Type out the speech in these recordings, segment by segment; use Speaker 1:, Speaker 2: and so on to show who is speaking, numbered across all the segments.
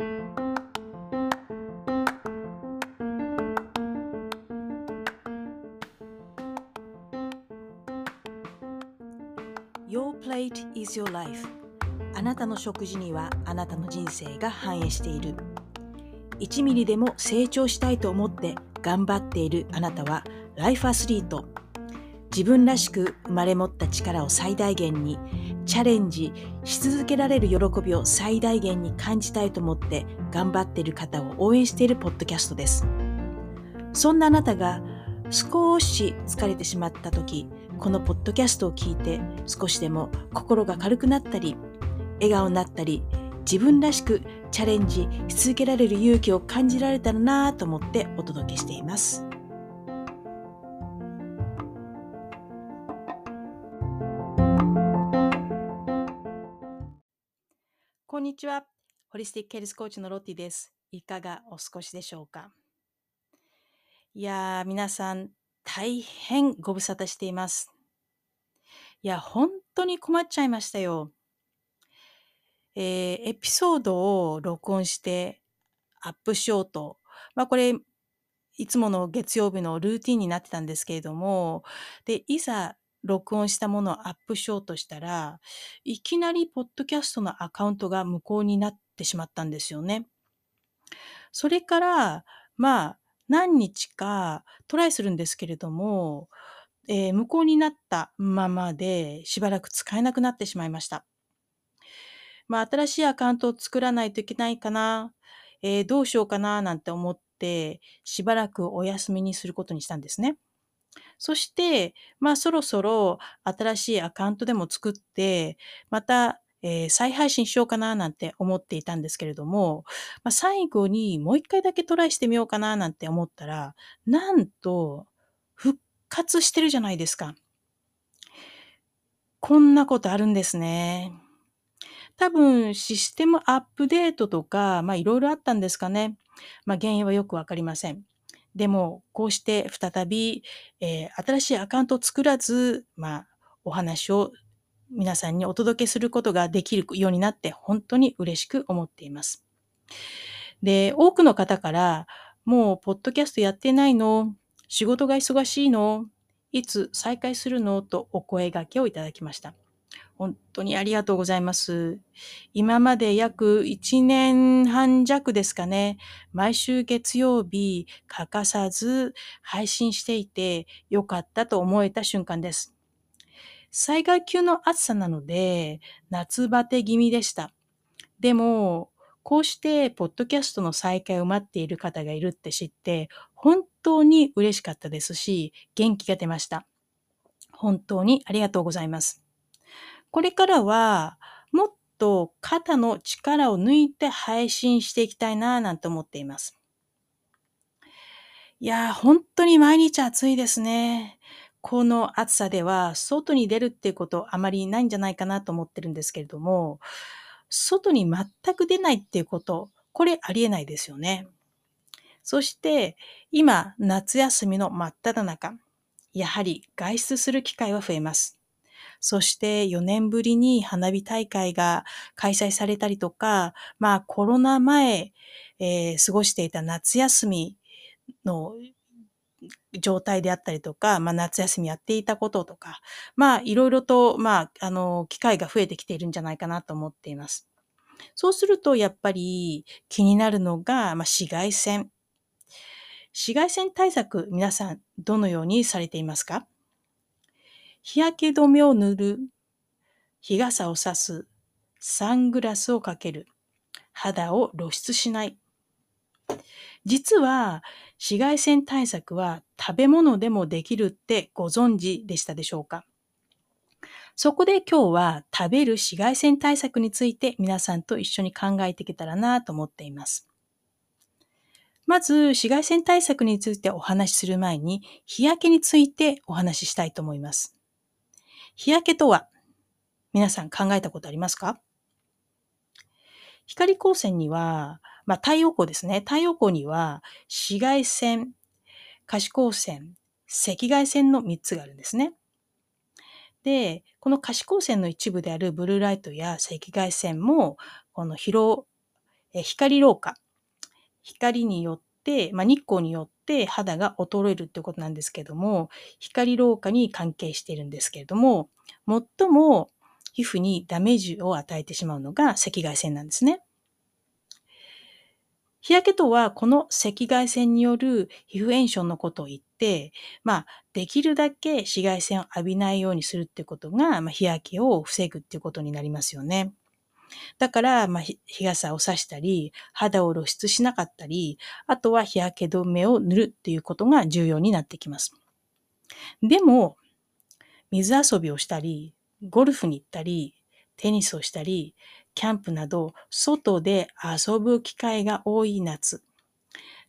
Speaker 1: Your plate is your life. あなたの食事にはあなたの人生が反映している。1ミリでも成長したいと思って頑張っているあなたはライフアスリート自分らしく生まれ持った力を最大限にチャレンジし続けられる喜びを最大限に感じたいと思って頑張っている方を応援しているポッドキャストですそんなあなたが少し疲れてしまった時このポッドキャストを聞いて少しでも心が軽くなったり笑顔になったり自分らしくチャレンジし続けられる勇気を感じられたらなぁと思ってお届けしています。こんにちは。ホリスティックケルスコーチのロッティです。いかがお過ごしでしょうか？いやー、皆さん大変ご無沙汰しています。いや、本当に困っちゃいましたよ。えー、エピソードを録音してアップしようと。まあこれ、いつもの月曜日のルーティンになってたんですけれども、で、いざ録音したものをアップしようとしたら、いきなりポッドキャストのアカウントが無効になってしまったんですよね。それから、まあ、何日かトライするんですけれども、えー、無効になったままでしばらく使えなくなってしまいました。まあ、新しいアカウントを作らないといけないかな、えー、どうしようかななんて思って、しばらくお休みにすることにしたんですね。そして、まあそろそろ新しいアカウントでも作って、また、えー、再配信しようかななんて思っていたんですけれども、まあ、最後にもう一回だけトライしてみようかななんて思ったら、なんと復活してるじゃないですか。こんなことあるんですね。多分システムアップデートとか、まあいろいろあったんですかね。まあ原因はよくわかりません。でも、こうして再び、えー、新しいアカウントを作らず、まあ、お話を皆さんにお届けすることができるようになって本当に嬉しく思っています。で、多くの方から、もう、ポッドキャストやってないの？仕事が忙しいの？いつ再開するの？とお声掛けをいただきました。本当にありがとうございます。今まで約1年半弱ですかね、毎週月曜日欠かさず配信していてよかったと思えた瞬間です。災害級の暑さなので夏バテ気味でした。でも、こうしてポッドキャストの再開を待っている方がいるって知って本当に嬉しかったですし元気が出ました。本当にありがとうございます。これからは、もっと肩の力を抜いて配信していきたいなぁなんて思っています。いやー、本当に毎日暑いですね。この暑さでは、外に出るっていうことあまりないんじゃないかなと思ってるんですけれども、外に全く出ないっていうこと、これありえないですよね。そして、今、夏休みの真っ只中、やはり外出する機会は増えます。そして4年ぶりに花火大会が開催されたりとか、まあコロナ前、えー、過ごしていた夏休みの状態であったりとか、まあ夏休みやっていたこととか、まあいろいろと、まあ、あの、機会が増えてきているんじゃないかなと思っています。そうすると、やっぱり気になるのが、まあ、紫外線。紫外線対策、皆さん、どのようにされていますか？日焼け止めを塗る、日傘を差す、サングラスをかける、肌を露出しない。実は紫外線対策は食べ物でもできるってご存知でしたでしょうか？そこで今日は食べる紫外線対策について皆さんと一緒に考えていけたらなと思っています。まず紫外線対策についてお話しする前に日焼けについてお話ししたいと思います。日焼けとは、皆さん考えたことありますか？光光線には、まあ、太陽光ですね。太陽光には紫外線、可視光線、赤外線の3つがあるんですね。で、この可視光線の一部であるブルーライトや赤外線も、この疲労、光老化。光によって、まあ、日光によってて肌が衰えるっていうことなんですけども、光老化に関係しているんですけれども、最も皮膚にダメージを与えてしまうのが赤外線なんですね。日焼けとは、この赤外線による皮膚炎症のことを言って、まあ、できるだけ紫外線を浴びないようにするってことが、まあ、日焼けを防ぐっていうことになりますよね。だから、まあ、日傘を差したり、肌を露出しなかったり、あとは日焼け止めを塗るっていうことが重要になってきます。でも、水遊びをしたり、ゴルフに行ったり、テニスをしたり、キャンプなど、外で遊ぶ機会が多い夏。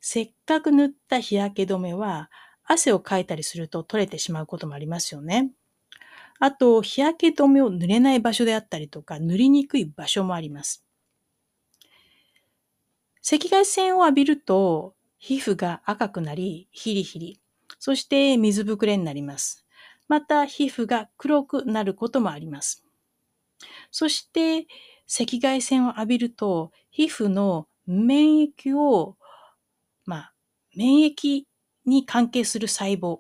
Speaker 1: せっかく塗った日焼け止めは、汗をかいたりすると取れてしまうこともありますよね。あと、日焼け止めを塗れない場所であったりとか、塗りにくい場所もあります。赤外線を浴びると、皮膚が赤くなり、ヒリヒリ、そして水ぶくれになります。また、皮膚が黒くなることもあります。そして、赤外線を浴びると、皮膚の免疫を、まあ、免疫に関係する細胞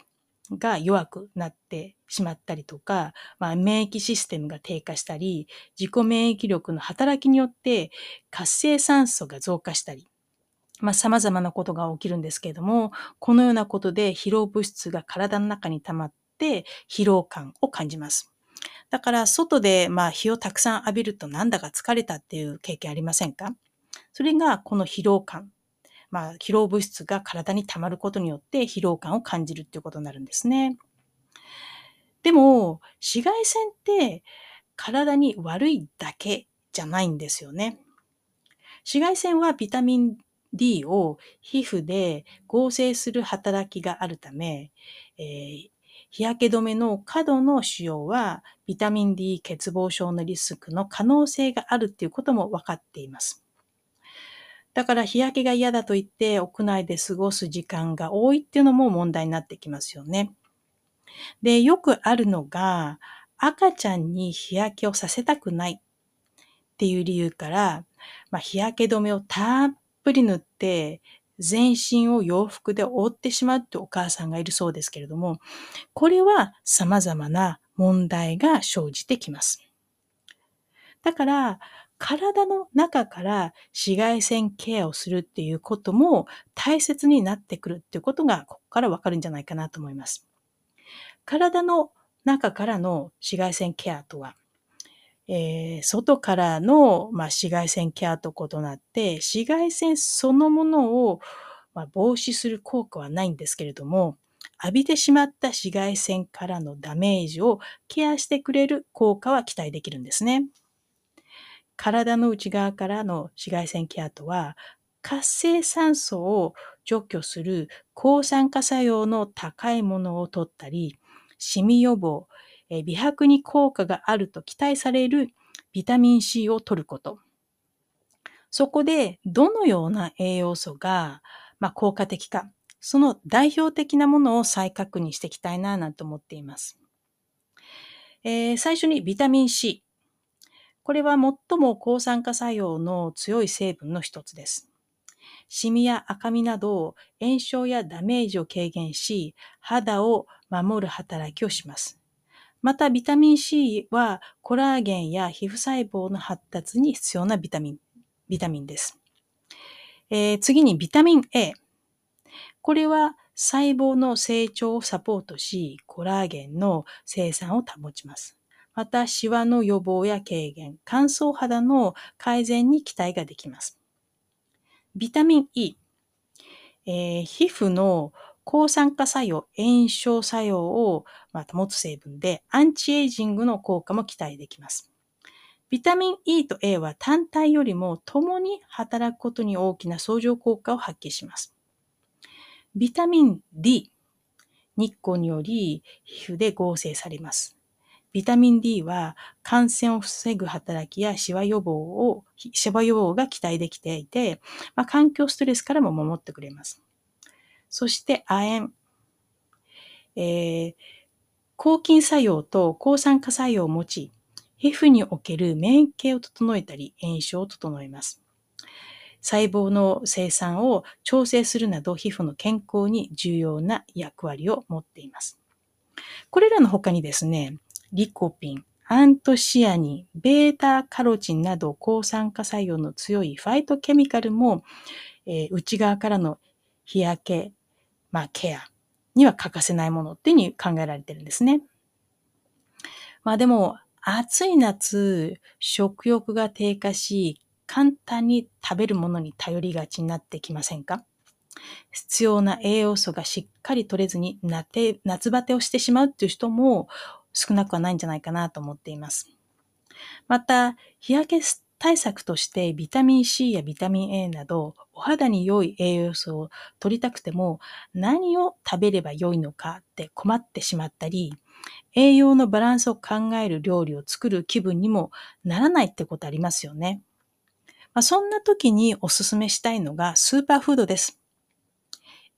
Speaker 1: が弱くなってしまったりとか、まあ、免疫システムが低下したり、自己免疫力の働きによって活性酸素が増加したり、まあ、様々なことが起きるんですけれども、このようなことで疲労物質が体の中に溜まって疲労感を感じます。だから、外で、まあ、日をたくさん浴びるとなんだか疲れたっていう経験ありませんか？それが、この疲労感。まあ、疲労物質が体に溜まることによって疲労感を感じるっていうことになるんですね。でも、紫外線って体に悪いだけじゃないんですよね。紫外線はビタミン D を皮膚で合成する働きがあるため、えー日焼け止めの過度の使用はビタミン D 欠乏症のリスクの可能性があるっていうことも分かっています。だから日焼けが嫌だと言って屋内で過ごす時間が多いっていうのも問題になってきますよね。で、よくあるのが赤ちゃんに日焼けをさせたくないっていう理由から、まあ、日焼け止めをたっぷり塗って全身を洋服で覆ってしまうってお母さんがいるそうですけれども、これは様々な問題が生じてきます。だから、体の中から紫外線ケアをするっていうことも大切になってくるっていうことがここからわかるんじゃないかなと思います。体の中からの紫外線ケアとは、えー、外からの、まあ、紫外線ケアと異なって、紫外線そのものを、まあ、防止する効果はないんですけれども、浴びてしまった紫外線からのダメージをケアしてくれる効果は期待できるんですね。体の内側からの紫外線ケアとは、活性酸素を除去する抗酸化作用の高いものを取ったり、シミ予防、え美白に効果があると期待されるビタミン C を取ること。そこでどのような栄養素が、まあ、効果的か、その代表的なものを再確認していきたいななんて思っています。えー、最初にビタミン C。これは最も抗酸化作用の強い成分の一つです。シミや赤みなど炎症やダメージを軽減し、肌を守る働きをします。またビタミン C はコラーゲンや皮膚細胞の発達に必要なビタミン、ビタミンです。えー、次にビタミン A。これは細胞の成長をサポートし、コラーゲンの生産を保ちます。また、シワの予防や軽減、乾燥肌の改善に期待ができます。ビタミン E。えー、皮膚の抗酸化作用、炎症作用を保つ成分で、アンチエイジングの効果も期待できます。ビタミン E と A は単体よりも共に働くことに大きな相乗効果を発揮します。ビタミン D。日光により皮膚で合成されます。ビタミン D は感染を防ぐ働きやシワ予防を、シワ予防が期待できていて、まあ、環境ストレスからも守ってくれます。そして亜鉛。えー、抗菌作用と抗酸化作用を持ち、皮膚における免疫系を整えたり、炎症を整えます。細胞の生産を調整するなど皮膚の健康に重要な役割を持っています。これらの他にですね、リコピン、アントシアニン、ベータカロチンなど抗酸化作用の強いファイトケミカルも、えー、内側からの日焼け、まあ、ケアには欠かせないものっていうふうに考えられてるんですね。まあでも、暑い夏、食欲が低下し、簡単に食べるものに頼りがちになってきませんか？必要な栄養素がしっかり取れずに夏バテをしてしまうっていう人も少なくはないんじゃないかなと思っています。また、日焼け対策としてビタミン C やビタミン A などお肌に良い栄養素を取りたくても何を食べれば良いのかって困ってしまったり栄養のバランスを考える料理を作る気分にもならないってことありますよね。まあ、そんな時におすすめしたいのがスーパーフードです。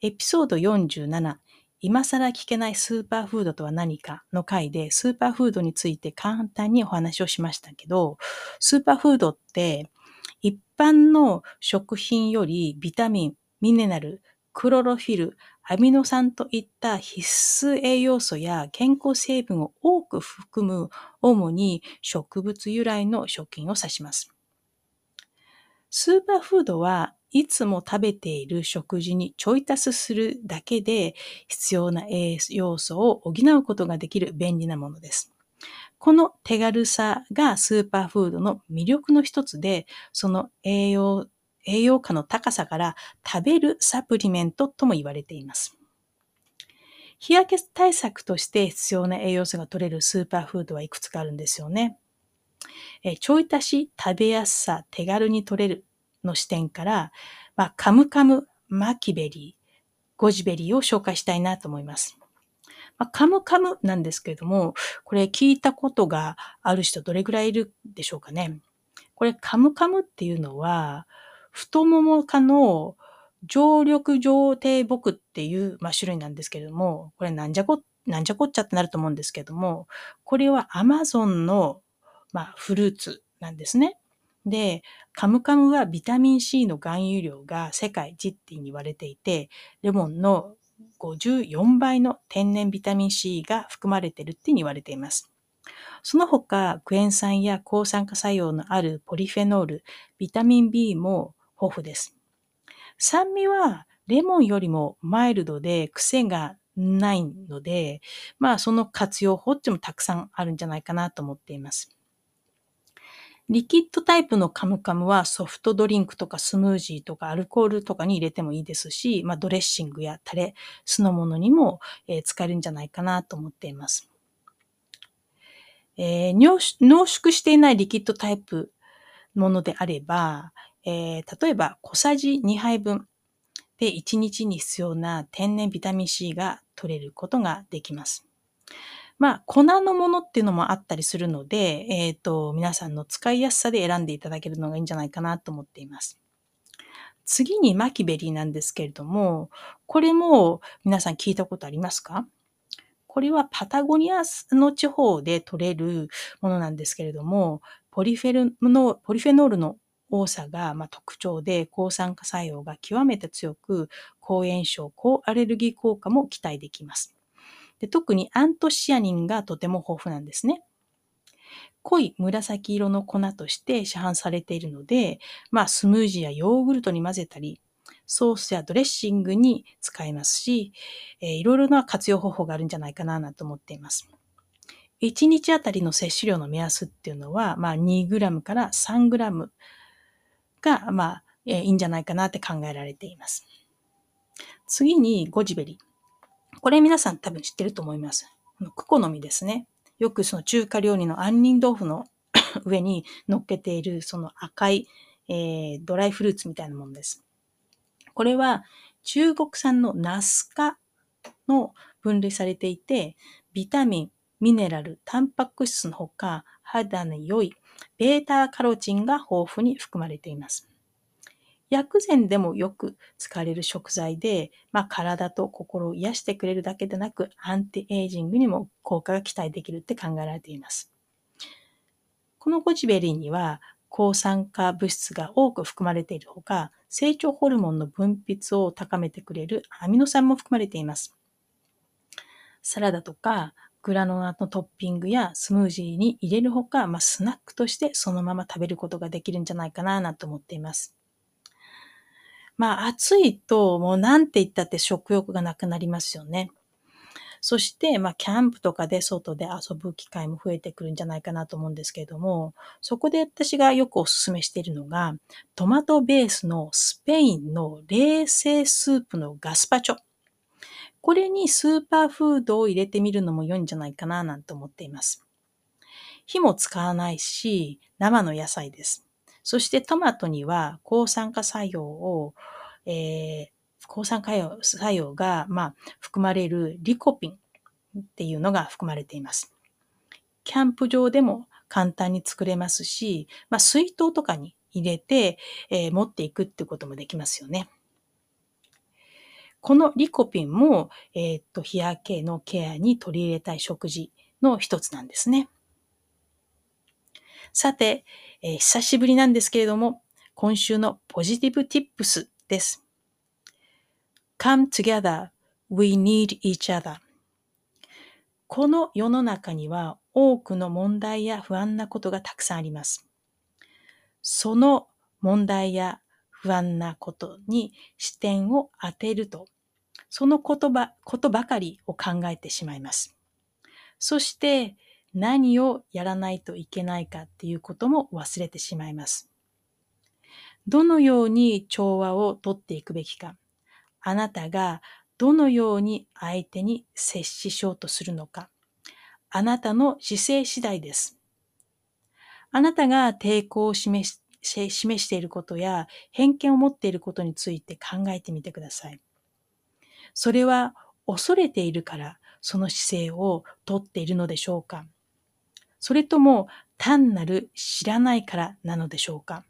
Speaker 1: エピソード47今更聞けないスーパーフードとは何かの回でスーパーフードについて簡単にお話をしましたけど、スーパーフードって一般の食品よりビタミン、ミネラル、クロロフィル、アミノ酸といった必須栄養素や健康成分を多く含む主に植物由来の食品を指します。スーパーフードはいつも食べている食事にちょい足しするだけで必要な栄養素を補うことができる便利なものです。この手軽さがスーパーフードの魅力の一つで、その栄養、栄養価の高さから食べるサプリメントとも言われています。日焼け対策として必要な栄養素が取れるスーパーフードはいくつかあるんですよね。えちょい足し食べやすさ、手軽に取れるの視点から、まあ、カムカム、マキベリー、ゴジベリーを紹介したいなと思います。まあ、カムカムなんですけれども、これ聞いたことがある人どれぐらいいるでしょうかね。これカムカムっていうのは、フトモモ科の常緑上低木っていう、まあ、種類なんですけれども、これなんじゃこ、なんじゃこっちゃってなると思うんですけれども、これはアマゾンの、まあ、フルーツなんですね。で、カムカムはビタミン C の含有量が世界一って言われていて、レモンの54倍の天然ビタミン C が含まれているって言われています。その他、クエン酸や抗酸化作用のあるポリフェノール、ビタミン B も豊富です。酸味はレモンよりもマイルドで癖がないので、まあその活用法っていうのもたくさんあるんじゃないかなと思っています。リキッドタイプのカムカムはソフトドリンクとかスムージーとかアルコールとかに入れてもいいですし、まあ、ドレッシングやタレ、酢の物にも、え、使えるんじゃないかなと思っています。えー、濃縮していないリキッドタイプものであれば、えー、例えば小さじ2杯分で1日に必要な天然ビタミン C が取れることができます。まあ、粉のものっていうのもあったりするので、えっ、ー、と、皆さんの使いやすさで選んでいただけるのがいいんじゃないかなと思っています。次にマキベリーなんですけれども、これも皆さん聞いたことありますか？これはパタゴニアの地方で取れるものなんですけれども、ポリフェルのポリフェノールの多さがま特徴で抗酸化作用が極めて強く、抗炎症、抗アレルギー効果も期待できます。で特にアントシアニンがとても豊富なんですね。濃い紫色の粉として市販されているので、まあ、スムージーやヨーグルトに混ぜたり、ソースやドレッシングに使えますし、えー、いろいろな活用方法があるんじゃないかななと思っています。1日あたりの摂取量の目安っていうのは、まあ、2g から 3g が、まあ、えー、いいんじゃないかなって考えられています。次にゴジベリー。これ皆さん多分知ってると思います。クコの実ですね。よくその中華料理の杏仁豆腐の 上に乗っけているその赤い、えー、ドライフルーツみたいなものです。これは中国産のナス科の分類されていて、ビタミン、ミネラル、タンパク質のほか、肌に良いベータカロチンが豊富に含まれています。薬膳でもよく使われる食材で、まあ、体と心を癒してくれるだけでなく、アンティエイジングにも効果が期待できるって考えられています。このゴチベリーには、抗酸化物質が多く含まれているほか、成長ホルモンの分泌を高めてくれるアミノ酸も含まれています。サラダとかグラノーラのトッピングやスムージーに入れるほか、まあ、スナックとしてそのまま食べることができるんじゃないかなと思っています。まあ暑いともうなんて言ったって食欲がなくなりますよね。そして、まあ、キャンプとかで外で遊ぶ機会も増えてくるんじゃないかなと思うんですけれども、そこで私がよくお勧めしているのが、トマトベースのスペインの冷製スープのガスパチョ。これにスーパーフードを入れてみるのも良いんじゃないかななんて思っています。火も使わないし、生の野菜です。そしてトマトには抗酸化作用を、えー、抗酸化作用が、まあ、含まれるリコピンっていうのが含まれています。キャンプ場でも簡単に作れますし、まあ、水筒とかに入れて、えー、持っていくってこともできますよね。このリコピンも、えー、っと、日焼けのケアに取り入れたい食事の一つなんですね。さて、えー、久しぶりなんですけれども、今週のポジティブティップスです。Come together. We need each other. この世の中には多くの問題や不安なことがたくさんあります。その問題や不安なことに視点を当てると、その言葉、ことばかりを考えてしまいます。そして何をやらないといけないかっていうことも忘れてしまいます。どのように調和をとっていくべきか、あなたがどのように相手に接ししようとするのか、あなたの姿勢次第です。あなたが抵抗を示し示していることや偏見を持っていることについて考えてみてください。それは恐れているからその姿勢をとっているのでしょうかそれとも単なる知らないからなのでしょうか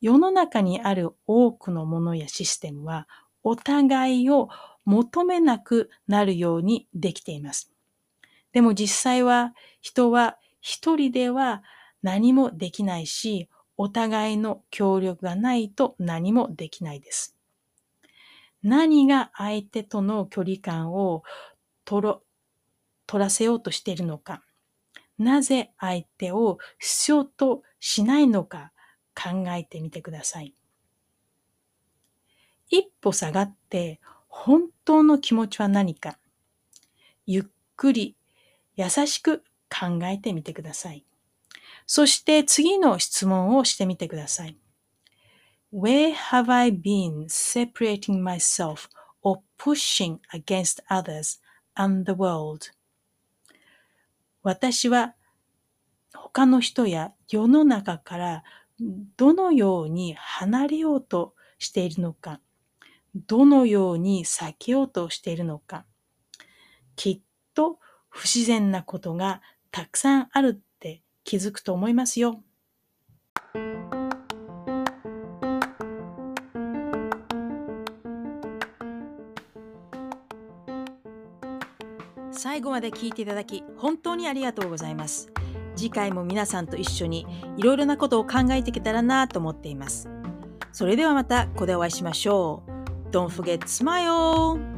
Speaker 1: 世の中にある多くのものやシステムはお互いを求めなくなるようにできています。でも実際は人は一人では何もできないし、お互いの協力がないと何もできないです。何が相手との距離感を取らせようとしているのか、なぜ相手を必要としないのか考えてみてください。一歩下がって本当の気持ちは何か、ゆっくり優しく考えてみてください。そして次の質問をしてみてください。Where have I been separating myself or pushing against others and the world? 私は他の人や世の中からどのように離れようとしているのか、どのように避けようとしているのか、きっと不自然なことがたくさんあるって気づくと思いますよ。最後まで聞いていただき本当にありがとうございます。次回も皆さんと一緒にいろいろなことを考えていけたらなと思っています。それではまたここでお会いしましょう。Don't forget smile!